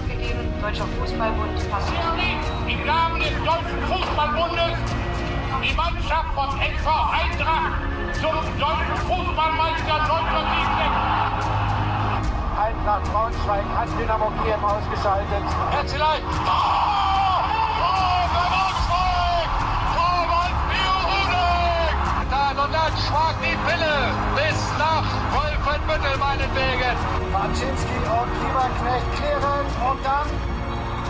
gegeben. Deutscher Fußballbund. Im Namen des Deutschen Fußballbundes die Mannschaft von SV Eintracht zum Deutschen Fußballmeister 1967. Eintracht Braunschweig hat Dynamo Kiew ausgeschaltet. Da und dann schwag die Pille bis nach Wolfenbüttel meinetwegen. Marczynski und Lieberknecht klären und dann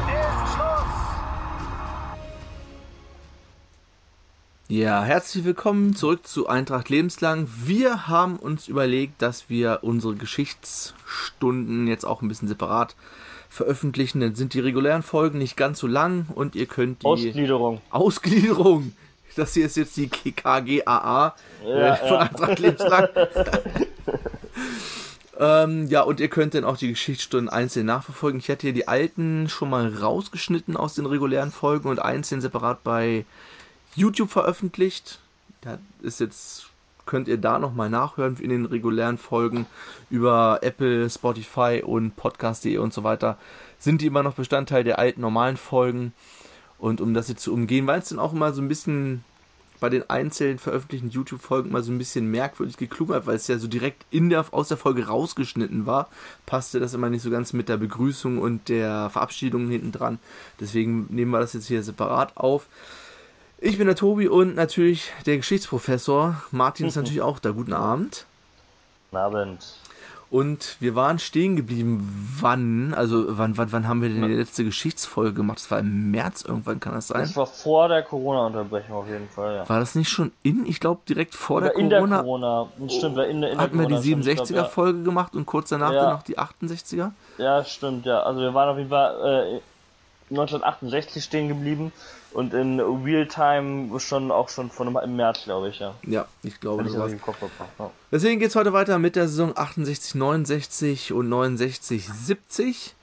ist Schluss. Ja, herzlich willkommen zurück zu Eintracht Lebenslang. Wir haben uns überlegt, dass wir unsere Geschichtsstunden jetzt auch ein bisschen separat veröffentlichen. Dann sind die regulären Folgen nicht ganz so lang und ihr könnt die Ausgliederung. Ausgliederung. Das hier ist jetzt die KGAA Ja, äh, von ja. Eintracht Lebenslang. ähm, ja, und ihr könnt dann auch die Geschichtsstunden einzeln nachverfolgen. Ich hatte hier die alten schon mal rausgeschnitten aus den regulären Folgen und einzeln separat bei YouTube veröffentlicht. Da ist jetzt, könnt ihr da nochmal nachhören in den regulären Folgen über Apple, Spotify und Podcast.de und so weiter. Sind die immer noch Bestandteil der alten normalen Folgen? Und um das jetzt zu umgehen, weil es dann auch immer so ein bisschen bei den einzelnen veröffentlichten YouTube-Folgen mal so ein bisschen merkwürdig geklungen hat, weil es ja so direkt in der, aus der Folge rausgeschnitten war, passte das immer nicht so ganz mit der Begrüßung und der Verabschiedung hinten dran. Deswegen nehmen wir das jetzt hier separat auf. Ich bin der Tobi und natürlich der Geschichtsprofessor. Martin ist natürlich auch da. Guten Abend. Guten Abend. Und wir waren stehen geblieben. Wann? Also, wann, wann, wann haben wir denn die letzte Geschichtsfolge gemacht? Das war im März irgendwann, kann das sein? Das war vor der Corona-Unterbrechung auf jeden Fall, ja. War das nicht schon in, ich glaube, direkt vor Oder der in der Corona? Corona. Stimmt, war in der, in der hatten wir die Corona schon. Ich glaub, 67er-Folge gemacht und kurz danach Ja. dann noch die 68er? Ja. ja, stimmt, ja. Also wir waren auf jeden Fall äh, 1968 stehen geblieben und in Realtime schon auch schon von einem, im März, glaube ich, ja. Ja, ich glaube, ich das sowas. Ja. Deswegen geht's heute weiter mit der Saison 68, 69 und 69, 70.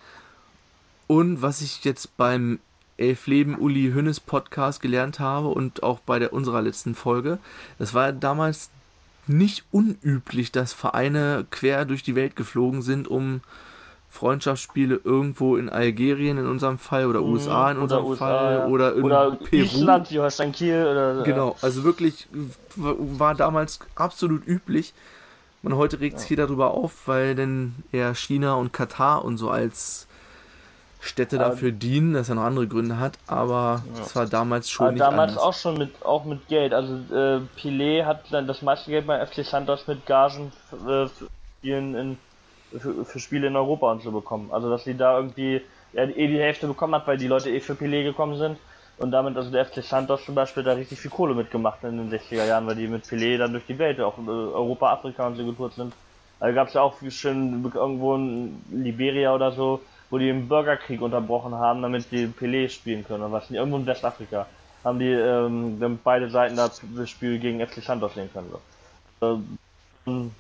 Und was ich jetzt beim Elf Leben Uli Hünnes Podcast gelernt habe und auch bei der unserer letzten Folge, das war damals nicht unüblich, dass Vereine quer durch die Welt geflogen sind, um Freundschaftsspiele irgendwo in Algerien in unserem Fall oder USA in Oder unserem USA, Fall ja. oder in oder Peru. Island, Holstein Kiel oder Genau, also wirklich war damals absolut üblich. Man heute regt sich hier darüber auf, weil denn eher China und Katar und so als Städte Aber- dafür dienen, dass er noch andere Gründe hat, aber es war damals schon Aber nicht damals anders. auch schon mit auch mit Geld. Also äh, Pelé hat dann das meiste Geld bei FC Santos mit Gagen äh, Spielen in, für, für Spiele in Europa und so bekommen. Also dass sie da irgendwie ja, eh die Hälfte bekommen hat, weil die Leute eh für Pelé gekommen sind. Und damit also der FC Santos zum Beispiel da richtig viel Kohle mitgemacht in den 60er Jahren, weil die mit Pelé dann durch die Welt, auch äh, Europa, Afrika und so getourt sind. Also gab es ja auch schön irgendwo in Liberia oder so, wo die den Bürgerkrieg unterbrochen haben, damit die Pelé spielen können. Oder was? Irgendwo in Westafrika haben die ähm, beide Seiten das Spiel gegen FC Santos sehen können. So. Ähm,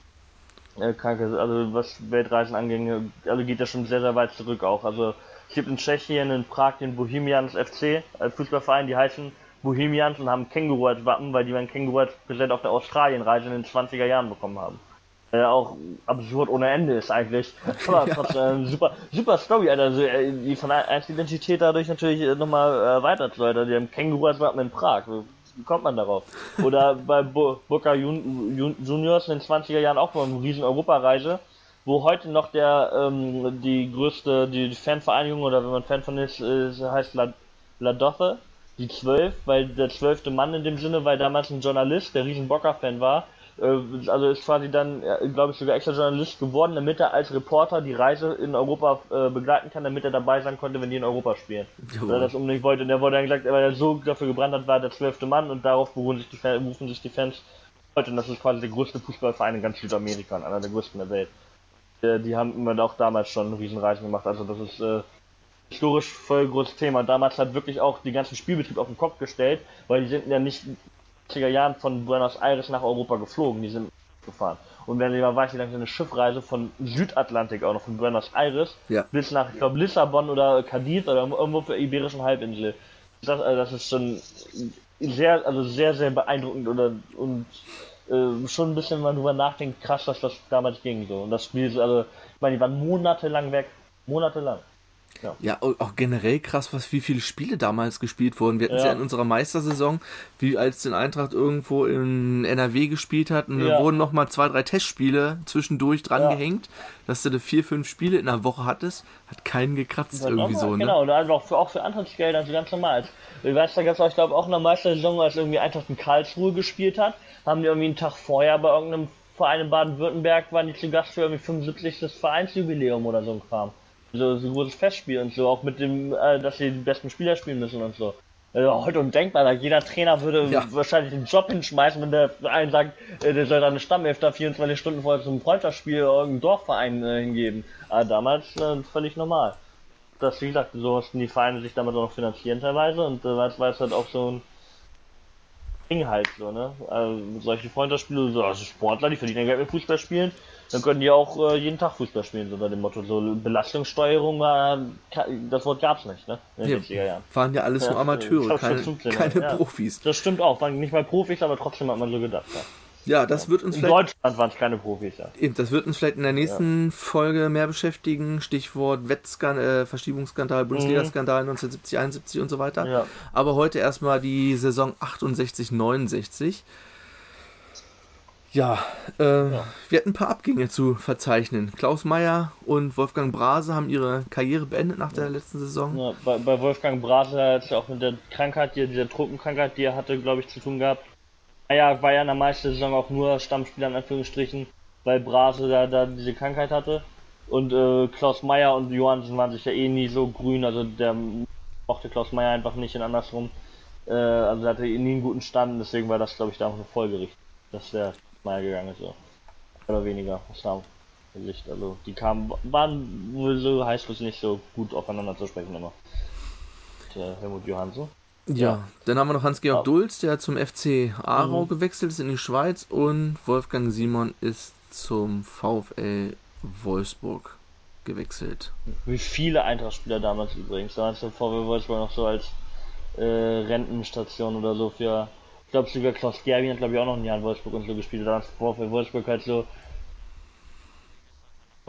äh, kranke, also was Weltreisen anging, also geht das schon sehr, sehr weit zurück auch. Also es gibt in Tschechien, in Prag den Bohemians FC, als Fußballverein, die heißen Bohemians und haben Känguru als Wappen, weil die ein Känguru als Präsent auf der Australienreise in den 20er Jahren bekommen haben. Äh, auch absurd ohne Ende ist eigentlich. Aber trotzdem, äh, super, super Story, Alter. Also, äh, die von als Identität dadurch natürlich äh, nochmal erweitert wird. Alter. Die haben Känguru als Wappen in Prag. Wie kommt man darauf? Oder bei Bo Boca Jun Jun Juniors in den 20er Jahren auch mal eine riesen Europareise, wo heute noch der ähm, die größte, die, Fanvereinigung oder wenn man Fan von ist, ist heißt La, La Dothe, die zwölf, weil der zwölfte Mann in dem Sinne, weil damals ein Journalist, der riesen Boca-Fan war, also ist quasi dann, glaube ich, sogar extra Journalist geworden, damit er als Reporter die Reise in Europa äh, begleiten kann, damit er dabei sein konnte, wenn die in Europa spielen. Weil er das unbedingt wollte. Und der wurde dann gesagt, weil er so dafür gebrannt hat, war der zwölfte Mann und darauf beruhen sich die Fans, berufen sich die Fans heute. Und das ist quasi der größte Fußballverein in ganz Südamerika und einer der größten der Welt. Äh, die haben immer auch damals schon Riesenreisen gemacht. Also das ist äh, historisch voll großes Thema. Damals hat wirklich auch die ganzen Spielbetrieb auf den Kopf gestellt, weil die sind ja nicht in den 80er Jahren von Buenos Aires nach Europa geflogen, die sind gefahren. Und wenn ihr mal weiß, wie lange so eine Schiffreise von Südatlantik auch noch von Buenos Aires Ja. bis nach, ich glaube, Lissabon oder Cadiz oder irgendwo für Iberischen Halbinsel. Das, also das ist schon sehr, also sehr, sehr beeindruckend oder und äh, schon ein bisschen, wenn man drüber nachdenkt, krass, dass das damals ging so. Und das Spiel ist, also, ich meine, die waren monatelang weg. Monatelang. Ja. Ja, au- auch generell krass, was wie viele Spiele damals gespielt wurden. Wir hatten es ja. Ja. in unserer Meistersaison, wie als den Eintracht irgendwo in NRW gespielt hat, und Ja. da wurden noch mal zwei, drei Testspiele zwischendurch dran Ja. gehängt, dass du da vier, fünf Spiele in einer Woche hattest, hat keinen gekratzt irgendwie nochmal, so, ne? Genau, und also auch für, auch für Antrittsgelder, also ganz normal. Ich weiß, da gab es auch, ich glaube, auch in der Meistersaison, als irgendwie Eintracht in Karlsruhe gespielt hat, haben die irgendwie einen Tag vorher bei irgendeinem Verein in Baden-Württemberg, waren die zu Gast für irgendwie 75. das Vereinsjubiläum oder so ein Kram. So, so ein großes Festspiel und so, auch mit dem, äh, dass sie die besten Spieler spielen müssen und so. Also heute undenkbar, da jeder Trainer würde Ja. wahrscheinlich den Job hinschmeißen, wenn der einen sagt, äh, der soll seine Stammelf da 24 Stunden vorher zum Freundschaftsspiel irgendeinem Dorfverein äh, hingeben. Aber damals äh, völlig normal dass, wie gesagt, so mussten die Vereine sich damit auch noch finanzieren teilweise und äh, das war es halt auch so ein Ding halt so, ne? Also solche Freundschaftsspiele, so, also Sportler, die verdienen ja Geld mit Fußball spielen, dann können die auch äh, jeden Tag Fußball spielen, so unter dem Motto. So Belastungssteuerung war, ka- das Wort gab's nicht, ne? In den 70er Wir Jahren. waren ja alles Ja, nur Amateure, keine, schon 15, keine ja. Profis. Das stimmt auch, waren nicht mal Profis, aber trotzdem hat man so gedacht. Ja. Ja, das wird uns In vielleicht Deutschland waren es keine Profis, ja. Eben, das wird uns vielleicht in der nächsten Folge mehr beschäftigen. Stichwort Wettskandal, äh, Verschiebungsskandal, Bundesliga-Skandal 1970, 71 und so weiter. Ja. Aber heute erstmal die Saison 68, 69. Ja, äh, wir hatten ein paar Abgänge zu verzeichnen. Klaus Meyer und Wolfgang Brase haben ihre Karriere beendet nach der letzten Saison. Ja, bei, bei Wolfgang Brase hat es ja auch mit der Krankheit, die, dieser Truppenkrankheit, die er hatte, glaube ich, zu tun gehabt. Meyer war ja in der meisten Saison auch nur Stammspieler in Anführungsstrichen, weil Brase da, da diese Krankheit hatte. Und äh, Klaus Meyer und Johansen waren sich ja eh nie so grün, also der mochte Klaus Meyer einfach nicht und andersrum. Äh, also hatte eh nie einen guten Stand, deswegen war das, glaube ich, da auch eine Folgerichtung, dass der Meyer gegangen ist. So. Oder weniger, aus der Sicht. Also die kamen, waren wohl so heißt es nicht so gut aufeinander zu sprechen immer. Der Helmut Johansen. Ja, dann haben wir noch Hans-Georg. Dulz, der zum FC Aarau Mhm. gewechselt ist in die Schweiz und Wolfgang Simon ist zum VfL Wolfsburg gewechselt. Wie viele Eintracht-Spieler damals übrigens. Da hast du VW Wolfsburg noch so als äh, Rentenstation oder so für. Ich glaube sogar Klaus Gerwin hat glaube ich auch noch ein Jahr in Wolfsburg und so gespielt. Da hat VfL Wolfsburg halt so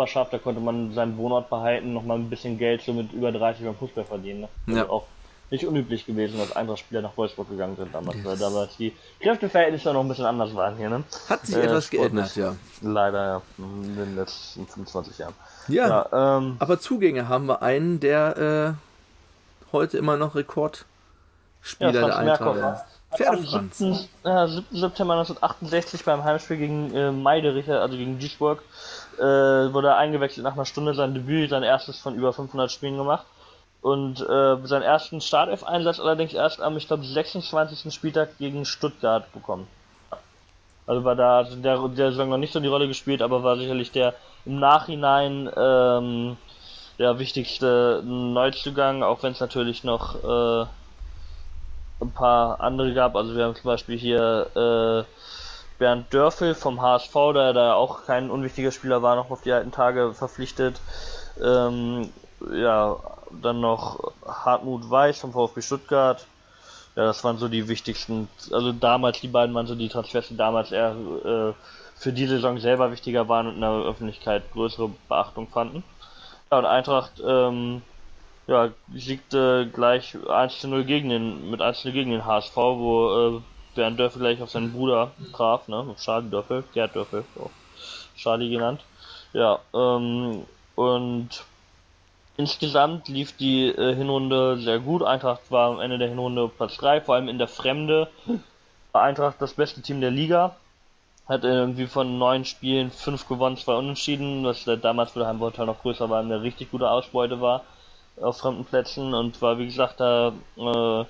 schafft, da konnte man seinen Wohnort behalten, nochmal ein bisschen Geld so mit über 30 beim Fußball verdienen. Ne? Also Ja. auch nicht unüblich gewesen, dass Eintracht-Spieler nach Wolfsburg gegangen sind damals, weil damals die Kräfteverhältnisse noch ein bisschen anders waren hier, ne? Hat sich Äh, etwas sportlich. geändert, ja. Leider ja, in den letzten 25 Jahren. Ja, Ja, ähm, aber Zugänge haben wir einen, der äh, heute immer noch Rekordspieler Ja, der Eintracht ist. Pferde Am Franz. 7. Äh, 7. September 1968 beim Heimspiel gegen äh, Meiderich, also gegen Duisburg, äh, wurde er eingewechselt nach einer Stunde sein Debüt, sein erstes von über 500 Spielen gemacht. Und äh, seinen ersten Startelf-Einsatz allerdings erst am, ich glaube, 26. Spieltag gegen Stuttgart bekommen. Also war da also der, der Saison noch nicht so die Rolle gespielt, aber war sicherlich der im Nachhinein ähm, der wichtigste Neuzugang, auch wenn es natürlich noch äh, ein paar andere gab. Also wir haben zum Beispiel hier äh, Bernd Dörfel vom HSV, der da auch kein unwichtiger Spieler war, noch auf die alten Tage verpflichtet. Ähm, ja, dann noch Hartmut Weiß vom VfB Stuttgart. Ja, das waren so die wichtigsten, also damals, die beiden waren so die Transfers, die damals eher äh, für die Saison selber wichtiger waren und in der Öffentlichkeit größere Beachtung fanden. Ja, und Eintracht ähm, ja, siegte gleich 1 zu 0 gegen den, mit 1 zu 0 gegen den HSV, wo äh, Bernd Dörfel gleich auf seinen Bruder traf, ne, Charlie Dörfel, Gerd Dörfel, auch Charlie genannt. Ja, ähm, und insgesamt lief die äh, Hinrunde sehr gut. Eintracht war am Ende der Hinrunde Platz 3, vor allem in der Fremde war Eintracht das beste Team der Liga. Hat irgendwie von neun Spielen fünf gewonnen, zwei unentschieden, was äh, damals für Heimvorteil noch größer war, eine richtig gute Ausbeute war auf fremden Plätzen und war wie gesagt da äh,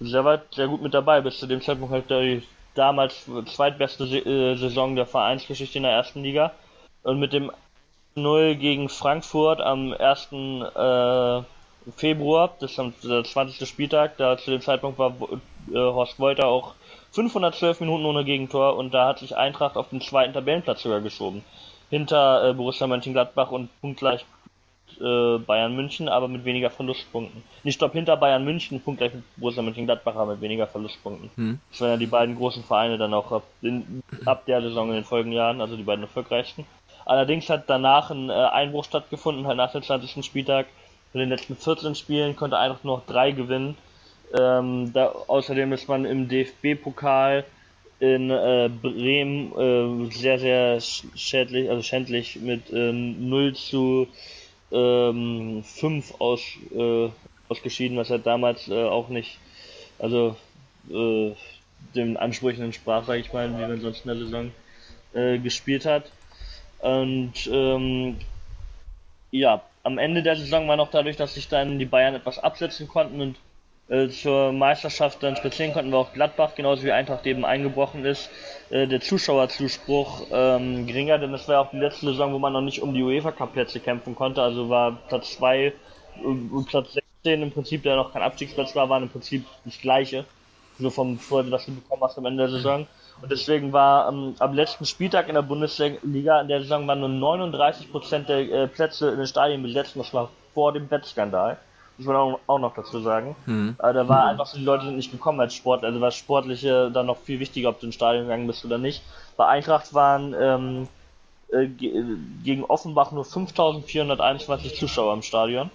sehr weit, sehr gut mit dabei. Bis zu dem Zeitpunkt halt die damals zweitbeste äh, Saison der Vereinsgeschichte in der ersten Liga. Und mit dem 0 gegen Frankfurt am 1. Äh, Februar, das ist am der 20. Spieltag, da zu dem Zeitpunkt war äh, Horst Wolter auch 512 Minuten ohne Gegentor und da hat sich Eintracht auf den zweiten Tabellenplatz sogar geschoben. Hinter äh, Borussia Mönchengladbach und punktgleich Bayern München, aber mit weniger Verlustpunkten. Nicht stopp hinter Bayern München, punktgleich mit Borussia Mönchengladbach, aber mit weniger Verlustpunkten. Hm. Das waren ja die beiden großen Vereine dann auch ab, in, ab der Saison in den folgenden Jahren, also die beiden erfolgreichsten. Allerdings hat danach ein äh, Einbruch stattgefunden, halt nach dem 20. Spieltag, Von den letzten 14 Spielen konnte Eintracht nur noch drei gewinnen. Ähm, da, außerdem ist man im DFB-Pokal in äh, Bremen äh, sehr, sehr schädlich, also schändlich mit äh, 0 zu ähm, 5 aus, äh, ausgeschieden, was halt damals äh, auch nicht, also äh, dem Ansprüchen entsprach, sage ich mal, wie man sonst in der Saison äh, gespielt hat. Und ähm, ja, am Ende der Saison war noch dadurch, dass sich dann die Bayern etwas absetzen konnten und äh, zur Meisterschaft dann spazieren konnten, war auch Gladbach, genauso wie Eintracht eben eingebrochen ist, äh, der Zuschauerzuspruch ähm, geringer, denn das war auch die letzte Saison, wo man noch nicht um die UEFA Cup Plätze kämpfen konnte, also war Platz 2 und Platz 16 im Prinzip, der noch kein Abstiegsplatz war, waren im Prinzip das gleiche, so vom was du bekommen hast am Ende der Saison. Und deswegen war ähm, am letzten Spieltag in der Bundesliga in der Saison waren nur 39% der äh, Plätze in den Stadien besetzt, das war vor dem Wettskandal muss man auch, auch noch dazu sagen. Mhm. Aber da war einfach so, die Leute sind nicht gekommen als Sport, also war Sportliche dann noch viel wichtiger, ob du ins Stadion gegangen bist oder nicht. Bei Eintracht waren ähm, äh, gegen Offenbach nur 5421 Zuschauer im Stadion.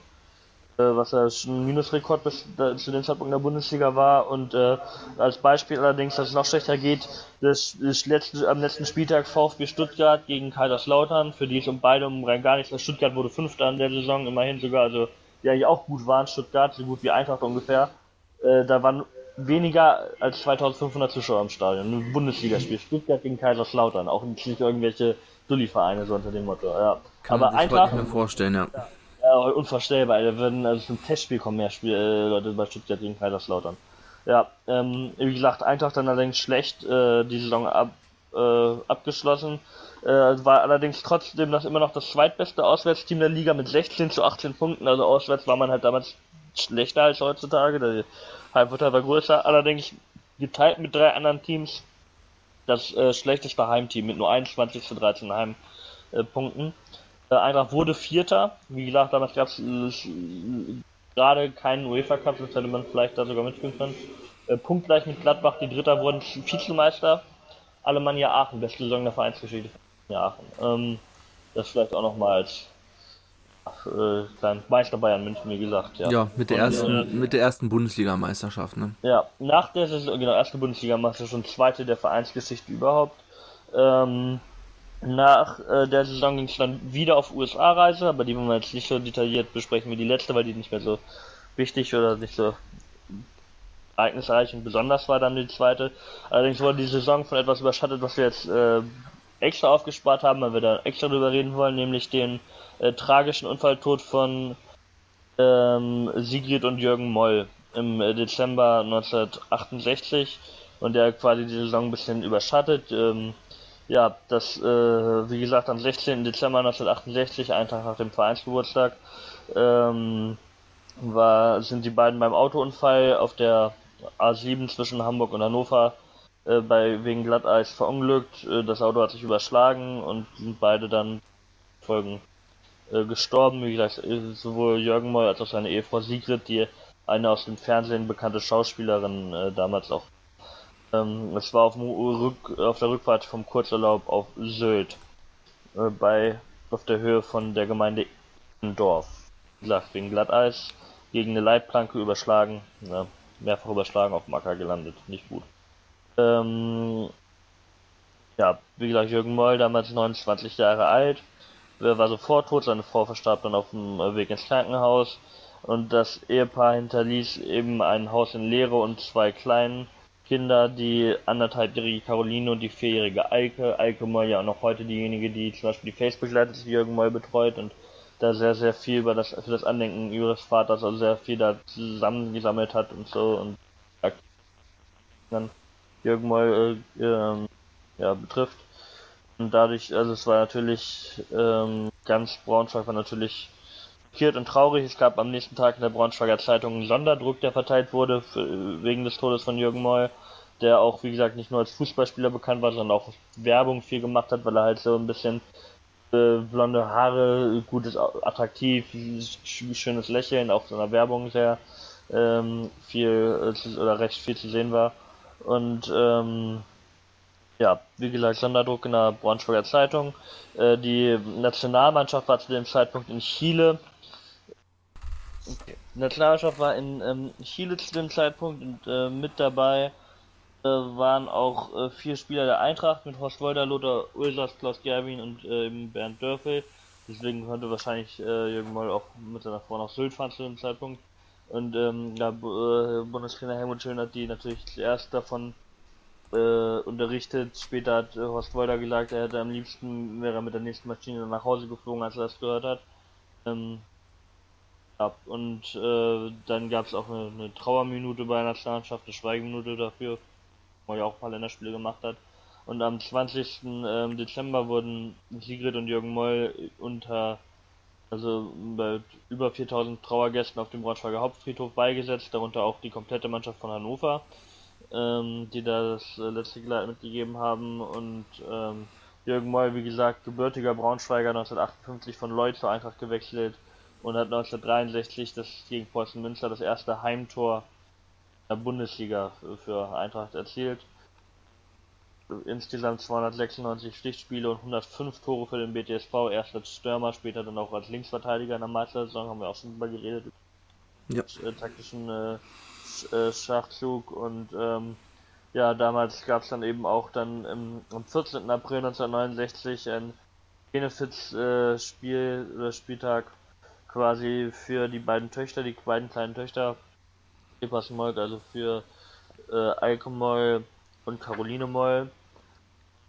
Äh, was schon ein Minusrekord bis zu dem Zeitpunkt in der Bundesliga war. Und äh, als Beispiel allerdings, dass es noch schlechter geht, das, das letzte, am letzten Spieltag VfB Stuttgart gegen Kaiserslautern, für die es um beide um rein gar nichts. Stuttgart wurde Fünfter in der Saison, immerhin sogar, also die eigentlich auch gut waren, Stuttgart, so gut wie Eintracht ungefähr. Äh, da waren weniger als 2500 Zuschauer im Stadion. Ein Bundesligaspiel. Stuttgart gegen Kaiserslautern. Auch nicht irgendwelche Dulli-Vereine so unter dem Motto. Ja. Kann Aber man sich Eintracht. vorstellen, ja. ja. Ja, unvorstellbar. Da würden also zum Testspiel kommen mehr Spiel, äh, Leute bei Stuttgart gegen Kaiserslautern. Ja, ähm, wie gesagt, Eintracht dann allerdings schlecht äh, die Saison ab, äh, abgeschlossen. Äh, war allerdings trotzdem das immer noch das zweitbeste Auswärtsteam der Liga mit 16 zu 18 Punkten. Also auswärts war man halt damals schlechter als heutzutage. Der Heimvorteil war größer. Allerdings geteilt mit drei anderen Teams das äh, schlechteste Heimteam mit nur 21 zu 13 Heimpunkten. Äh, Eintracht wurde Vierter. Wie gesagt, damals gab es äh, gerade keinen UEFA Cup, sonst hätte man vielleicht da sogar mitspielen können. Äh, punktgleich mit Gladbach, die Dritter wurden Vizemeister. Alemannia Aachen, beste Saison der Vereinsgeschichte. Ja, ähm, das vielleicht auch nochmal als äh, kleinen Meister Bayern München, wie gesagt. Ja, ja mit, der ersten, äh, mit der ersten Bundesligameisterschaft. Ne? Ja, nach der Saison, genau, erste Bundesligameisterschaft und zweite der Vereinsgeschichte überhaupt. Ähm, nach äh, der Saison ging es dann wieder auf USA-Reise, aber die wollen wir jetzt nicht so detailliert besprechen wie die letzte, weil die nicht mehr so wichtig oder nicht so ereignisreich und besonders war dann die zweite. Allerdings wurde die Saison von etwas überschattet, was wir jetzt äh, extra aufgespart haben, weil wir da extra drüber reden wollen, nämlich den äh, tragischen Unfalltod von ähm, Sigrid und Jürgen Moll im äh, Dezember 1968 und der quasi die Saison ein bisschen überschattet. Ähm, ja, das, äh, wie gesagt, am 16. Dezember 1968, einen Tag nach dem Vereinsgeburtstag, ähm, war, sind die beiden beim Autounfall auf der A7 zwischen Hamburg und Hannover äh, bei wegen Glatteis verunglückt. Äh, das Auto hat sich überschlagen und sind beide dann Folgen äh, gestorben. Wie gesagt, äh, sowohl Jürgen Moll als auch seine Ehefrau Sigrid, die eine aus dem Fernsehen bekannte Schauspielerin äh, damals auch. Ähm, es war auf, Rück, auf, der Rückfahrt vom Kurzurlaub auf Sylt äh, bei auf der Höhe von der Gemeinde Dorf. Wie gesagt, wegen Glatteis gegen eine Leitplanke überschlagen, ja, mehrfach überschlagen, auf dem Acker gelandet, nicht gut. Ähm, ja, wie gesagt, Jürgen Moll, damals 29 Jahre alt, war sofort tot, seine Frau verstarb dann auf dem Weg ins Krankenhaus und das Ehepaar hinterließ eben ein Haus in Leere und zwei kleinen Kinder, die anderthalbjährige Caroline und die vierjährige Eike. Eike Moll ja auch noch heute diejenige, die zum Beispiel die Facebook-Seite des Jürgen Moll betreut und da sehr, sehr viel über das, für das Andenken ihres Vaters, also sehr viel da zusammengesammelt hat und so und dann Jürgen Moll äh, äh, ja, betrifft. Und dadurch, also es war natürlich ähm, ganz Braunschweig war natürlich schockiert und traurig. Es gab am nächsten Tag in der Braunschweiger Zeitung einen Sonderdruck, der verteilt wurde für, wegen des Todes von Jürgen Moll, der auch, wie gesagt, nicht nur als Fußballspieler bekannt war, sondern auch Werbung viel gemacht hat, weil er halt so ein bisschen äh, blonde Haare, gutes, attraktiv, schönes Lächeln, auch in der Werbung sehr ähm, viel äh, oder recht viel zu sehen war. Und ähm, ja, wie gesagt, Sonderdruck in der Braunschweiger Zeitung. Äh, die Nationalmannschaft war zu dem Zeitpunkt in Chile. Okay. Nationalmannschaft war in ähm, Chile zu dem Zeitpunkt und äh, mit dabei äh, waren auch äh, vier Spieler der Eintracht mit Horst Wolder, Lothar Ulsas, Klaus Gerwin und äh, eben Bernd Dörfel. Deswegen konnte wahrscheinlich äh, Jürgen Moll auch mit seiner Frau nach Sylt fahren zu dem Zeitpunkt. Und ähm, ja, äh, Bundestrainer Helmut Schön hat die natürlich zuerst davon unterrichtet. Später hat Horst Wolder gesagt, er hätte am liebsten wäre mit der nächsten Maschine nach Hause geflogen, als er das gehört hat. Ähm, ja, und äh, dann gab es auch eine, eine, Trauerminute bei der Nationalmannschaft, eine Schweigeminute dafür, wo er auch ein paar Länderspiele gemacht hat. Und am 20. Ähm, Dezember wurden Sigrid und Jürgen Moll unter also bei über 4000 Trauergästen auf dem Braunschweiger Hauptfriedhof beigesetzt, darunter auch die komplette Mannschaft von Hannover ähm, die da das äh, letzte Geleit mitgegeben haben. Und ähm, Jürgen Moll, wie gesagt, gebürtiger Braunschweiger, 1958 von Lloyd zur Eintracht gewechselt und hat 1963 das gegen Preußen Münster das erste Heimtor der Bundesliga für Eintracht erzielt. Insgesamt 296 Stichspiele und 105 Tore für den BTSV, erst als Stürmer, später dann auch als Linksverteidiger in der Meistersaison, haben wir auch schon drüber geredet. Ja. Äh, taktischen äh, äh, Schachzug und ähm, ja, damals gab es dann eben auch dann im, am 14. April 1969 ein Benefits-Spiel äh, oder Spieltag quasi für die beiden Töchter, die beiden kleinen Töchter, Epas Molk, also für äh, Eike Moll und Caroline Moll.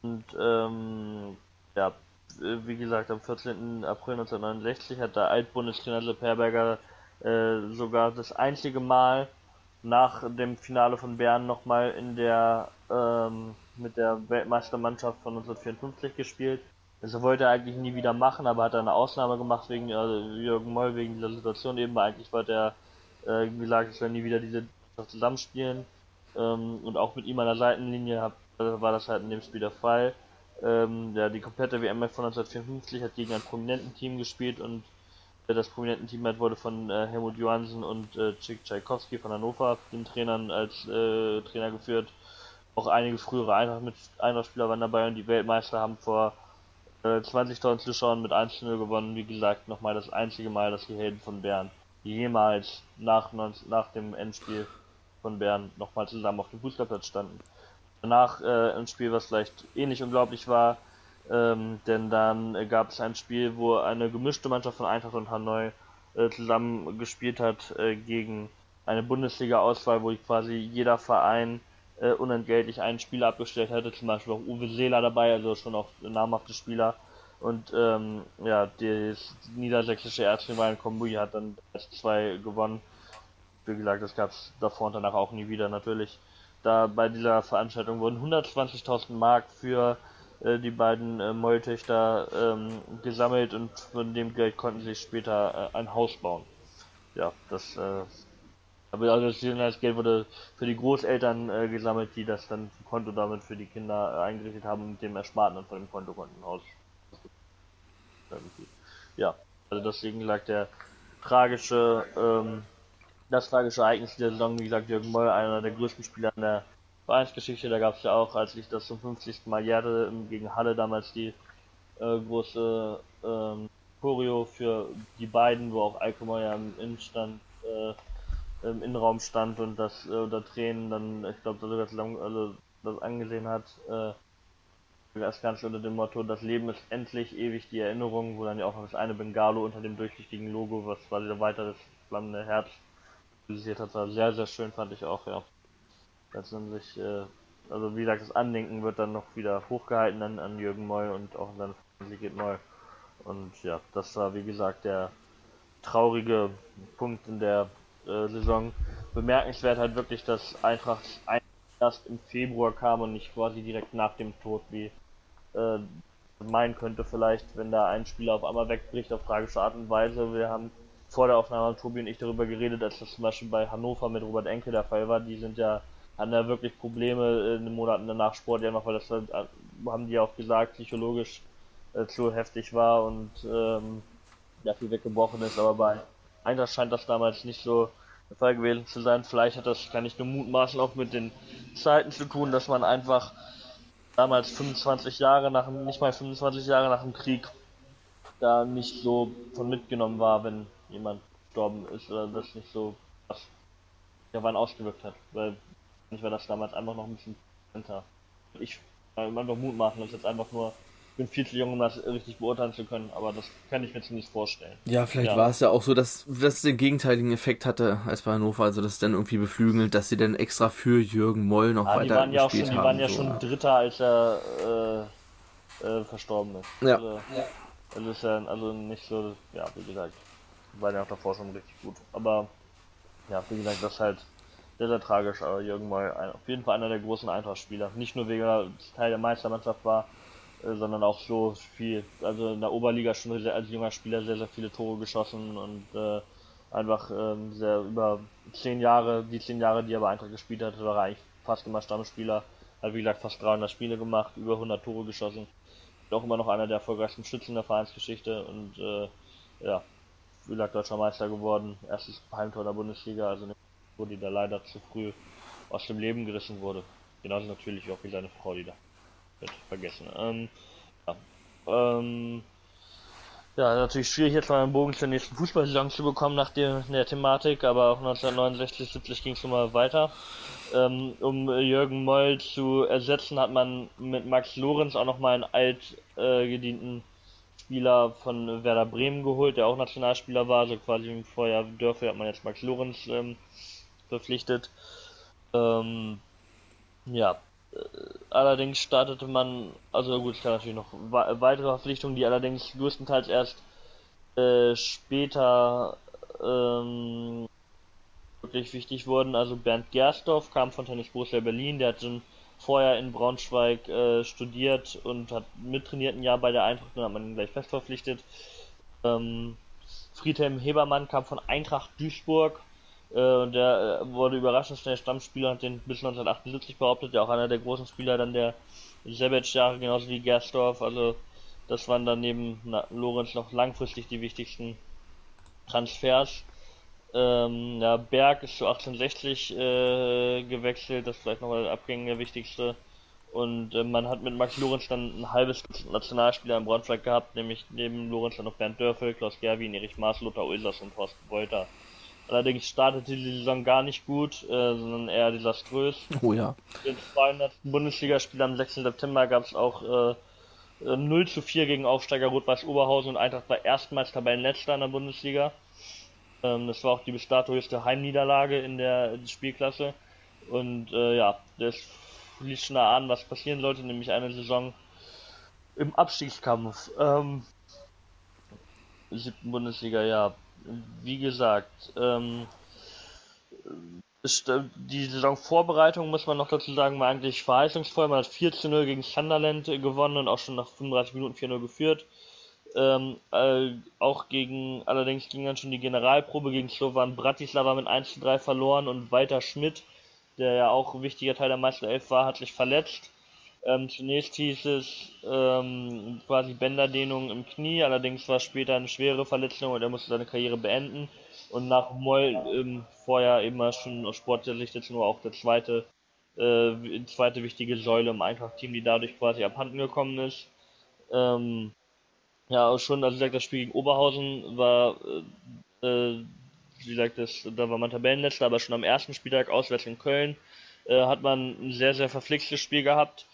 Und ähm, ja, wie gesagt, am 14. April 1969 hat der Altbundestrainer Sepp Herberger äh, sogar das einzige Mal nach dem Finale von Bern nochmal in der ähm, mit der Weltmeistermannschaft von 1954 gespielt. Das wollte er eigentlich nie wieder machen, aber hat eine Ausnahme gemacht wegen also Jürgen Moll, wegen dieser Situation eben. Eigentlich wollte er äh, gesagt, es werden nie wieder diese zusammenspielen. Ähm, und auch mit ihm an der Seitenlinie hab, äh, war das halt in dem Spiel der Fall. Ähm, ja, die komplette WM von 1954 hat gegen ein prominenten Team gespielt und das prominenten Team hat, wurde von äh, Helmut Johansen und äh, Chick Tchaikovsky von Hannover, den Trainern als äh, Trainer geführt. Auch einige frühere Eintracht-Spieler waren dabei und die Weltmeister haben vor äh, 20.000 Zuschauern mit 1-0 gewonnen. Wie gesagt, nochmal das einzige Mal, dass die Helden von Bern jemals nach, nach dem Endspiel von Bern nochmal zusammen auf dem Fußballplatz standen. Danach äh, ein Spiel, was vielleicht ähnlich unglaublich war, ähm, denn dann äh, gab es ein Spiel, wo eine gemischte Mannschaft von Eintracht und Hanoi äh, zusammen gespielt hat äh, gegen eine Bundesliga-Auswahl, wo quasi jeder Verein äh, unentgeltlich einen Spieler abgestellt hätte, zum Beispiel auch Uwe Seeler dabei, also schon auch namhafte Spieler. Und ähm, ja, das niedersächsische Erzrivalen Kombui hat dann als zwei gewonnen. Wie gesagt, das gab es davor und danach auch nie wieder natürlich. Da bei dieser Veranstaltung wurden 120.000 Mark für äh, die beiden äh, Molltöchter ähm, gesammelt und von dem Geld konnten sie später äh, ein Haus bauen. Ja, das äh, aber also das Geld wurde für die Großeltern äh, gesammelt, die das dann Konto damit für die Kinder äh, eingerichtet haben und mit dem Ersparten dann von dem Konto konnten Haus. Ja, also deswegen lag der tragische, ähm, das tragische Ereignis der Saison, wie gesagt, Jürgen Moll, einer der größten Spieler in der Vereinsgeschichte, da gab es ja auch, als ich das zum 50. Mal jährte, gegen Halle damals die äh, große ähm, Choreo für die beiden, wo auch Alkomer ja im Innenstand, äh, im Innenraum stand und das äh, unter Tränen dann, ich glaube, sogar das, also, das angesehen hat. Äh, das Ganze unter dem Motto, das Leben ist endlich ewig die Erinnerung, wo dann ja auch noch das eine Bengalo unter dem durchsichtigen Logo, was quasi der weitere flammende Herz visualisiert hat, war sehr, sehr schön, fand ich auch, ja letztendlich, äh, also wie gesagt, das Andenken wird dann noch wieder hochgehalten an, an Jürgen Moll und auch an Sigrid Moll. Und ja, das war wie gesagt der traurige Punkt in der Saison. Bemerkenswert halt wirklich, dass Eintracht erst im Februar kam und nicht quasi direkt nach dem Tod, wie äh, meinen könnte vielleicht, wenn da ein Spieler auf einmal wegbricht auf tragische Art und Weise. Wir haben vor der Aufnahme Tobi und ich darüber geredet, als das zum Beispiel bei Hannover mit Robert Enke der Fall war. Die sind ja hatten da wirklich Probleme in den Monaten danach Sport ja noch, weil das halt, äh, haben die auch gesagt, psychologisch äh, zu heftig war und ähm, ja viel weggebrochen ist, aber bei Eintracht scheint das damals nicht so Fall gewesen zu sein. Vielleicht hat das, kann ich nur mutmaßen, auch mit den Zeiten zu tun, dass man einfach damals 25 Jahre nach dem, nicht mal 25 Jahre nach dem Krieg da nicht so von mitgenommen war, wenn jemand verstorben ist oder das nicht so was der Wann ausgewirkt hat. Weil ich war das damals einfach noch ein bisschen älter. Ich kann einfach Mut machen, das ist jetzt einfach nur bin viel zu jung, um das richtig beurteilen zu können, aber das kann ich mir zumindest vorstellen. Ja, vielleicht Ja. war es ja auch so, dass das den gegenteiligen Effekt hatte als bei Hannover, also das dann irgendwie beflügelt, dass sie dann extra für Jürgen Moll noch Ja, die weiter waren ja auch schon, die haben. waren ja so, schon ja. Dritter, als er äh, äh, verstorben ist. Ja. Also, also ist ja also nicht so, ja, wie gesagt, die waren ja auch davor schon richtig gut. Aber ja, wie gesagt, das ist halt sehr, sehr tragisch, aber Jürgen Moll ein, auf jeden Fall einer der großen Eintracht-Spieler. Nicht nur wegen er Teil der Meistermannschaft war, sondern auch so viel, also in der Oberliga schon als junger Spieler sehr, sehr viele Tore geschossen und äh, einfach ähm, sehr über zehn Jahre, die zehn Jahre, die er bei Eintracht gespielt hat, war er eigentlich fast immer Stammspieler. Hat wie gesagt fast 300 Spiele gemacht, über 100 Tore geschossen. Auch immer noch einer der erfolgreichsten Schützen der Vereinsgeschichte und äh, ja, wie gesagt deutscher Meister geworden, erstes Heimtor der Bundesliga, also eine Figur, die da leider zu früh aus dem Leben gerissen wurde. Genauso natürlich auch wie seine Frau, die da wird vergessen. Ähm, ja. Ähm, ja, natürlich schwierig jetzt mal einen Bogen zur nächsten Fußballsaison zu bekommen nach der, der Thematik, aber auch 1969, 70 ging es schon mal weiter. Ähm, um Jürgen Moll zu ersetzen, hat man mit Max Lorenz auch nochmal einen alt äh, Spieler von Werder Bremen geholt, der auch Nationalspieler war, also quasi im Vorjahr Dörfer hat man jetzt Max Lorenz ähm, verpflichtet. Ähm, ja, allerdings startete man, also gut, es gab natürlich noch weitere Verpflichtungen, die allerdings größtenteils erst äh, später ähm, wirklich wichtig wurden. Also Bernd Gersdorf kam von Tennis Borussia Berlin, der hat schon vorher in Braunschweig äh, studiert und hat mittrainiert ein Jahr bei der Eintracht und hat man ihn gleich fest verpflichtet. Ähm, Friedhelm Hebermann kam von Eintracht Duisburg äh, und der äh, wurde überraschend schnell Stammspieler und den bis 1978 behauptet, der auch einer der großen Spieler dann der Sebec-Jahre, genauso wie Gersdorf. Also das waren dann neben Lorenz noch langfristig die wichtigsten Transfers. Ähm, ja, Berg ist zu 1860 äh, gewechselt, das ist vielleicht nochmal der Abgänge der wichtigste. Und äh, man hat mit Max Lorenz dann ein halbes Nationalspieler in Braunschweig gehabt, nämlich neben Lorenz dann noch Bernd Dörfel, Klaus Gerwin, Erich Maas, Lothar Ulsers und Thorsten Wolter. Allerdings startete die Saison gar nicht gut, äh, sondern eher desaströs. Oh ja. Den 200. Bundesligaspiel am 6. September gab es auch äh, äh, 0 zu 4 gegen Aufsteiger Rot-Weiß Oberhausen und Eintracht war erstmals Tabellenletzter in der Bundesliga. Ähm, das war auch die bis dato höchste Heimniederlage in der Spielklasse. Und äh, ja, das ließ schon erahnen, was passieren sollte, nämlich eine Saison im Abstiegskampf. Ähm, siebten Bundesliga, ja. Wie gesagt, ähm, ist, äh, die Saisonvorbereitung, muss man noch dazu sagen, war eigentlich verheißungsvoll. Man hat 4 zu 0 gegen Sunderland gewonnen und auch schon nach 35 Minuten 4-0 geführt. Ähm, äh, auch gegen, allerdings ging dann schon die Generalprobe gegen Slovan Bratislava mit 1 zu 3 verloren und Walter Schmidt, der ja auch ein wichtiger Teil der Meisterelf war, hat sich verletzt. Ähm, zunächst hieß es ähm, quasi Bänderdehnung im Knie, allerdings war später eine schwere Verletzung und er musste seine Karriere beenden. Und nach Moll ähm, vorher eben schon aus sportlicher Sicht jetzt nur auch der zweite, äh, zweite wichtige Säule im Eintracht-Team, die dadurch quasi abhanden gekommen ist. Ähm, ja, auch schon, also wie gesagt, das Spiel gegen Oberhausen war, äh, äh, wie gesagt, das, da war man Tabellenletzter, aber schon am ersten Spieltag auswärts in Köln äh, hat man ein sehr, sehr verflixtes Spiel gehabt.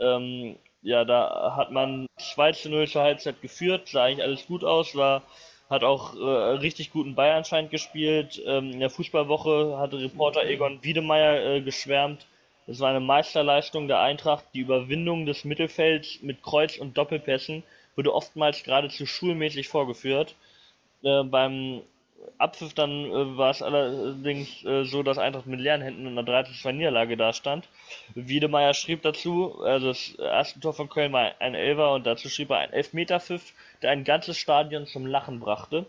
Ähm, ja, da hat man 2 zu 0 zur Halbzeit geführt, sah eigentlich alles gut aus, war, hat auch äh, richtig guten Ball anscheinend gespielt. Ähm, in der Fußballwoche hatte Reporter Egon Wiedemeyer äh, geschwärmt. Es war eine Meisterleistung der Eintracht. Die Überwindung des Mittelfelds mit Kreuz- und Doppelpässen wurde oftmals geradezu schulmäßig vorgeführt. Äh, beim Abpfiff dann äh, war es allerdings äh, so, dass Eintracht mit leeren Händen in einer 3-2 Niederlage dastand. Wiedemeyer schrieb dazu, also das erste Tor von Köln war ein Elfer und dazu schrieb er ein Elfmeterpfiff, der ein ganzes Stadion zum Lachen brachte.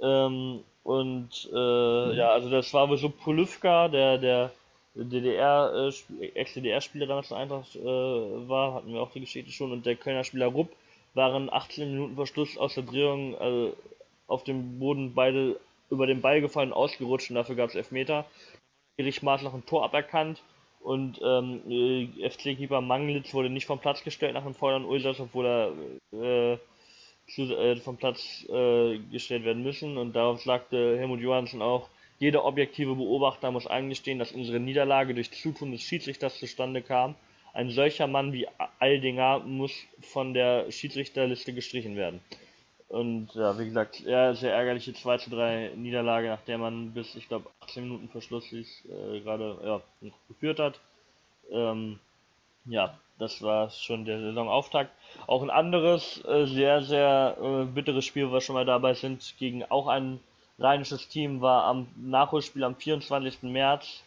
Ähm, und äh, ja, also das war wohl so Polivka, der der DDR, äh, Ex-DDR-Spieler damals in Eintracht äh, war, hatten wir auch die Geschichte schon, und der Kölner Spieler Rupp waren 18 Minuten vor Schluss aus der Drehung äh, auf dem Boden beide über den Ball gefallen, ausgerutscht und dafür gab es Elfmeter. Erich Maas noch ein Tor aberkannt und ähm, äh, FC-Keeper Manglitz wurde nicht vom Platz gestellt nach dem Foul an Ulsas, obwohl er äh, zu, äh, vom Platz äh, gestellt werden müssen. Und darauf sagte Helmut Johansen auch, jeder objektive Beobachter muss eingestehen, dass unsere Niederlage durch Zutun des Schiedsrichters zustande kam. Ein solcher Mann wie Aldinger muss von der Schiedsrichterliste gestrichen werden. Und ja, wie gesagt, ja, sehr ärgerliche 2 zu 3 Niederlage, nach der man bis, ich glaube, 18 Minuten Verschluss äh, gerade ja, geführt hat. Ähm, ja, das war schon der Saisonauftakt. Auch ein anderes, äh, sehr, sehr äh, bitteres Spiel, wo wir schon mal dabei sind, gegen auch ein rheinisches Team, war am Nachholspiel am 24. März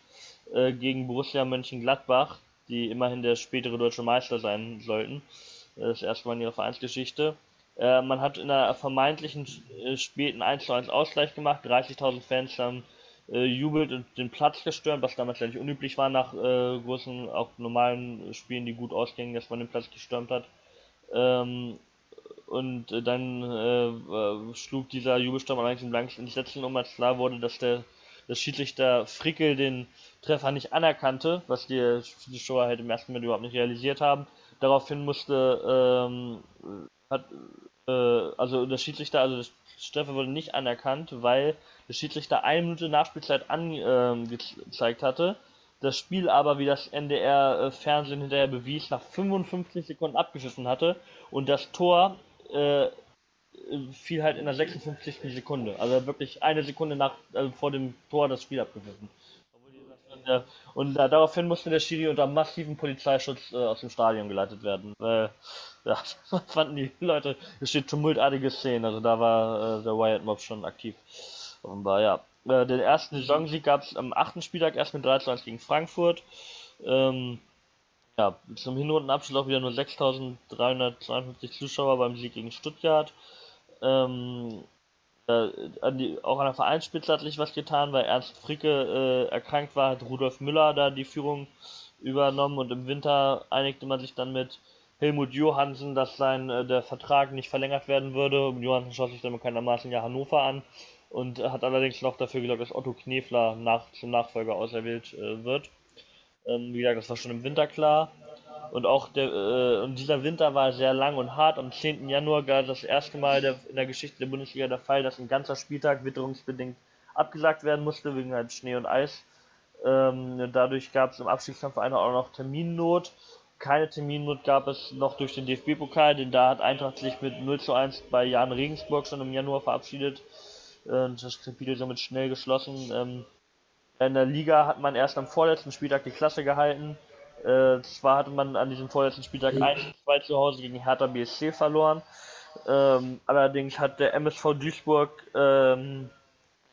äh, gegen Borussia Mönchengladbach, die immerhin der spätere deutsche Meister sein sollten. Das erste Mal in ihrer Vereinsgeschichte. Äh, man hat in einer vermeintlichen äh, späten 1 zu 1 Ausgleich gemacht. 30.000 Fans haben äh, jubelt und den Platz gestürmt, was damals ja nicht unüblich war nach äh, großen, auch normalen Spielen, die gut ausgingen, dass man den Platz gestürmt hat. Ähm, und äh, dann schlug dieser Jubelsturm allerdings im Blanks ins Letzten um, als klar wurde, dass der das Schiedsrichter Frickel den Treffer nicht anerkannte, was die Zuschauer halt im ersten Moment überhaupt nicht realisiert haben. Daraufhin musste ähm, hat äh, also der Schiedsrichter, also das Treffer wurde nicht anerkannt, weil der Schiedsrichter eine Minute Nachspielzeit angezeigt hatte. Das Spiel aber, wie das NDR-Fernsehen äh, hinterher bewies, nach 55 Sekunden abgeschissen hatte und das Tor äh, fiel halt in der 56. Sekunde. Also wirklich eine Sekunde nach, also vor dem Tor das Spiel abgepfiffen. Und daraufhin musste der Schiri unter massivem Polizeischutz äh, aus dem Stadion geleitet werden. Weil, ja, fanden die Leute, es steht tumultartige Szenen, also da war äh, der Wyatt Mob schon aktiv. Offenbar, ja. Äh, den ersten Saisonsieg gab es am achten Spieltag erst mit 3 zu 1 gegen Frankfurt. Ähm, ja, zum Hinrundenabschluss auch wieder nur 6.352 Zuschauer beim Sieg gegen Stuttgart. Ähm, äh, an die, auch an der Vereinsspitze hat sich was getan, weil Ernst Fricke äh, erkrankt war, hat Rudolf Müller da die Führung übernommen und im Winter einigte man sich dann mit Helmut Johansen, dass sein äh, der Vertrag nicht verlängert werden würde. Johansen schloss sich dann bekanntermaßen ja Hannover an und hat allerdings noch dafür gesorgt, dass Otto Knefler nach, zum Nachfolger auserwählt äh, wird. Ähm, wie gesagt, das war schon im Winter klar. Und auch der, äh, und dieser Winter war sehr lang und hart. Am 10. Januar gab das erste Mal der, in der Geschichte der Bundesliga der Fall, dass ein ganzer Spieltag witterungsbedingt abgesagt werden musste, wegen halt Schnee und Eis. Ähm, dadurch gab es im Abstiegskampf auch noch Terminnot. Keine Terminnot gab es noch durch den DFB-Pokal, denn da hat Eintracht sich mit 0 zu 1 bei Jan Regensburg schon im Januar verabschiedet und das Kapitel somit schnell geschlossen. Ähm, in der Liga hat man erst am vorletzten Spieltag die Klasse gehalten. Äh, zwar hatte man an diesem vorletzten Spieltag 1-2 zu Hause gegen Hertha BSC verloren. Ähm, allerdings hat der MSV Duisburg ähm,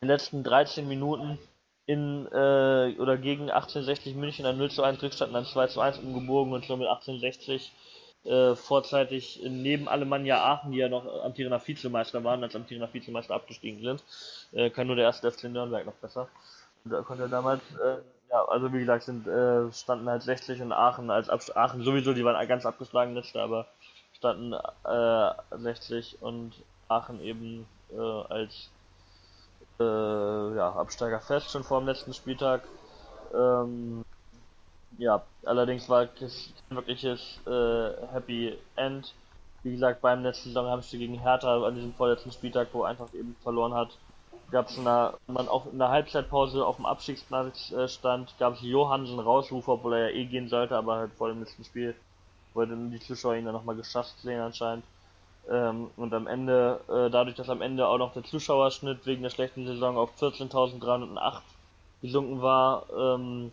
in den letzten 13 Minuten in äh, oder gegen 1860 München ein 0 zu 1 Rückstand in ein 2 zu 1 umgebogen und somit 1860 äh, vorzeitig neben Alemannia Aachen, die ja noch amtierender Vizemeister waren, als amtierender Vizemeister abgestiegen sind, äh, kann nur der erste FC Nürnberg noch besser. Und da konnte er damals äh, ja, also wie gesagt, sind, äh, standen halt 60 und Aachen als Ab Aachen sowieso, die waren ganz abgeschlagen letzte, aber standen äh, 60 und Aachen eben äh, als äh, ja, Absteiger fest schon vor dem letzten Spieltag. Ähm, ja, allerdings war es ein wirkliches äh, Happy End. Wie gesagt, beim letzten Saison haben sie gegen Hertha an diesem vorletzten Spieltag, wo Eintracht eben verloren hat, gab es man auch in der Halbzeitpause auf dem Abstiegsplatz äh, stand, gab es Johansen Rausrufer, obwohl er ja eh gehen sollte, aber halt vor dem letzten Spiel wollten die Zuschauer ihn dann nochmal geschafft sehen anscheinend. Ähm, und am Ende, äh, dadurch, dass am Ende auch noch der Zuschauerschnitt wegen der schlechten Saison auf 14.308 gesunken war, ähm,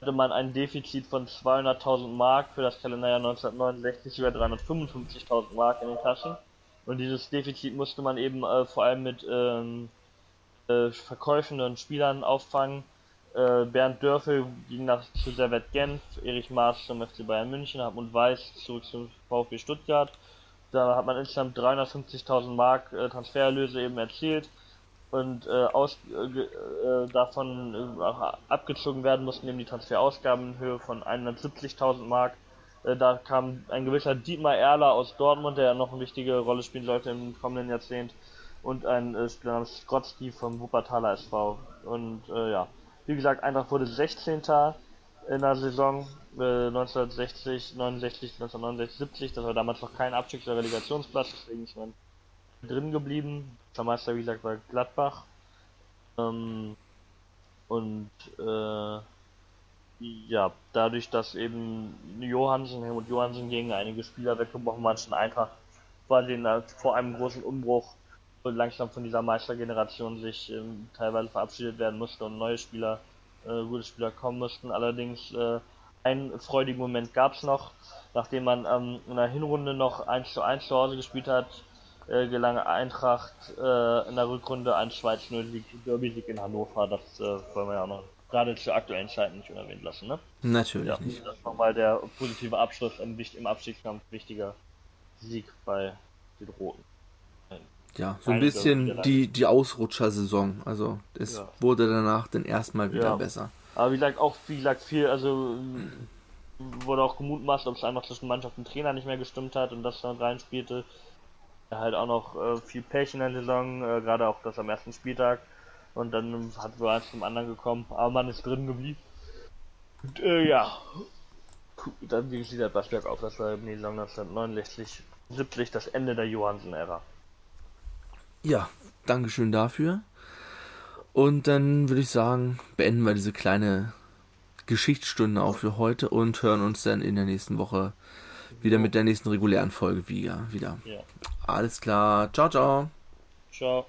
hatte man ein Defizit von 200.000 Mark für das Kalenderjahr 1969 über 355.000 Mark in den Taschen. Und dieses Defizit musste man eben äh, vor allem mit ähm, äh, Verkäufen und Spielern auffangen. Äh, Bernd Dörfel ging nach zu Servet Genf, Erich Maas zum FC Bayern München, Hartmut Weiß zurück zum VfB Stuttgart. Da hat man insgesamt 350.000 Mark äh, Transfererlöse eben erzielt und äh, aus, äh, äh davon äh, abgezogen werden mussten eben die Transferausgaben in Höhe von 170.000 Mark. Äh, da kam ein gewisser Dietmar Erler aus Dortmund, der noch eine wichtige Rolle spielen sollte im kommenden Jahrzehnt und ein äh, Spieler namens Skrotzki vom Wuppertaler SV. Und äh, ja, wie gesagt, Eintracht wurde 16. in der Saison äh, 1960, 69, 1969, 70. Das war damals noch kein Abstiegs- oder Relegationsplatz, deswegen ist man drin geblieben. Der Meister, wie gesagt, war Gladbach. Ähm, und äh, ja, dadurch, dass eben Johansen, Helmut Johansen gegen einige Spieler weggebrochen waren, schon Eintracht quasi vor einem großen Umbruch langsam von dieser Meistergeneration sich ähm, teilweise verabschiedet werden musste und neue Spieler, äh, gute Spieler kommen mussten. Allerdings äh, einen freudigen Moment gab es noch, nachdem man ähm, in der Hinrunde noch 1 zu 1 zu Hause gespielt hat, äh, gelang Eintracht äh, in der Rückrunde ein 2-0 Derby-Sieg in Hannover. Das äh, wollen wir ja auch noch gerade zu aktuellen Zeiten nicht unerwähnt lassen, ne? Natürlich ja, nicht. Das ist nochmal der positive Abschluss im, im Abstiegskampf, wichtiger Sieg bei den Roten. Ja, so ein bisschen die, die Ausrutscher-Saison. Also es ja. wurde danach dann erstmal wieder ja. besser. Aber wie gesagt, auch wie gesagt, viel, also wurde auch gemutmaßt, ob es einfach zwischen Mannschaft und Trainer nicht mehr gestimmt hat und das dann reinspielte. Halt auch noch äh, viel Pech in der Saison, äh, gerade auch das am ersten Spieltag. Und dann hat wir eins zum anderen gekommen, aber man ist drin geblieben. Und, äh, ja, dann ging es wieder etwas bergauf, das war im Saison 1969, 70 das Ende der Johansen-Ära. Ja, Dankeschön dafür. Und dann würde ich sagen, beenden wir diese kleine Geschichtsstunde auch für heute und hören uns dann in der nächsten Woche wieder mit der nächsten regulären Folge wieder. wieder. Ja. Alles klar. Ciao, ciao. Ciao.